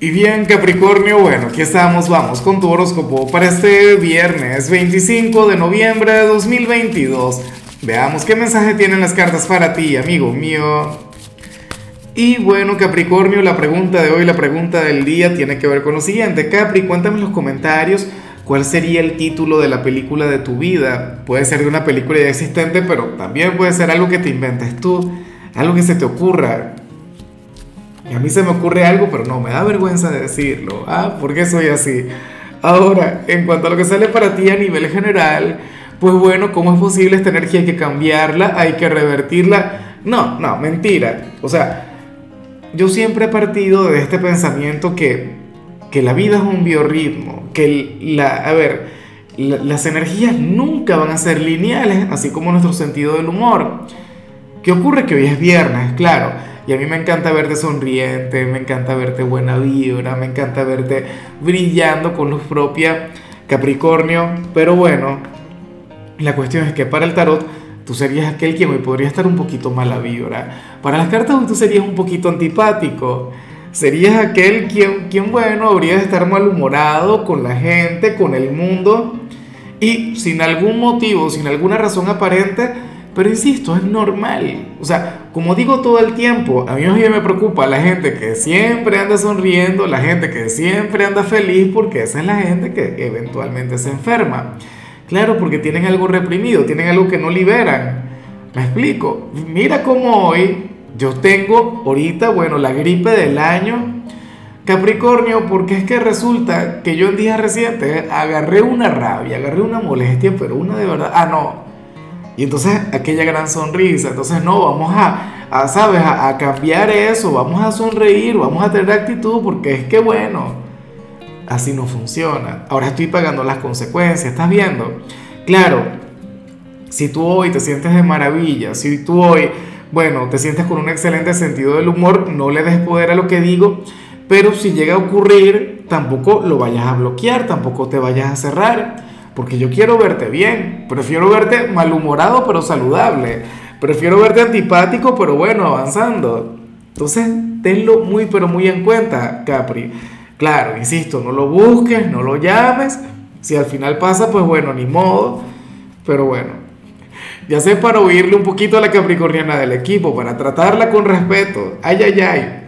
Y bien, Capricornio, bueno, aquí estamos, vamos con tu horóscopo para este viernes 25 de noviembre de 2022. Veamos qué mensaje tienen las cartas para ti, amigo mío. Y bueno, Capricornio, la pregunta de hoy, la pregunta del día tiene que ver con lo siguiente. Capri, cuéntame en los comentarios cuál sería el título de la película de tu vida. Puede ser de una película ya existente, pero también puede ser algo que te inventes tú, algo que se te ocurra y a mí se me ocurre algo, pero no, me da vergüenza de decirlo. Ah, ¿por qué soy así? Ahora, en cuanto a lo que sale para ti a nivel general, pues bueno, ¿cómo es posible esta energía? Hay que cambiarla, hay que revertirla. No, no, mentira. O sea, yo siempre he partido de este pensamiento que, que la vida es un biorritmo, que la, a ver, las energías nunca van a ser lineales, así como nuestro sentido del humor. ¿Qué ocurre? Que hoy es viernes, claro y a mí me encanta verte sonriente, me encanta verte buena vibra, me encanta verte brillando con luz propia, Capricornio. Pero bueno, la cuestión es que para el tarot tú serías aquel quien hoy podría estar un poquito mala vibra. Para las cartas tú serías un poquito antipático. Serías aquel quien, quien bueno, habría de estar malhumorado con la gente, con el mundo. Y sin algún motivo, sin alguna razón aparente, pero insisto, es normal. O sea, como digo todo el tiempo, a mí me preocupa la gente que siempre anda sonriendo, la gente que siempre anda feliz, porque esa es la gente que eventualmente se enferma. Claro, porque tienen algo reprimido, tienen algo que no liberan. Me explico. Mira cómo hoy yo tengo ahorita, bueno, la gripe del año. Capricornio, porque es que resulta que yo en días recientes agarré una rabia, agarré una molestia, pero una de verdad. Ah, no, y entonces aquella gran sonrisa, entonces no, vamos a, a ¿sabes? A, a, cambiar eso, vamos a sonreír, vamos a tener actitud, porque es que bueno, así no funciona. Ahora estoy pagando las consecuencias, ¿estás viendo? Claro, si tú hoy te sientes de maravilla, si tú hoy, bueno, te sientes con un excelente sentido del humor, no le des poder a lo que digo, pero si llega a ocurrir, tampoco lo vayas a bloquear, tampoco te vayas a cerrar porque yo quiero verte bien, prefiero verte malhumorado pero saludable, prefiero verte antipático pero bueno, avanzando. Entonces, tenlo muy pero muy en cuenta, Capri. Claro, insisto, no lo busques, no lo llames. Si al final pasa, pues bueno, ni modo. Pero bueno, ya sé para oírle un poquito a la capricorniana del equipo, para tratarla con respeto. Ay, ay, ay.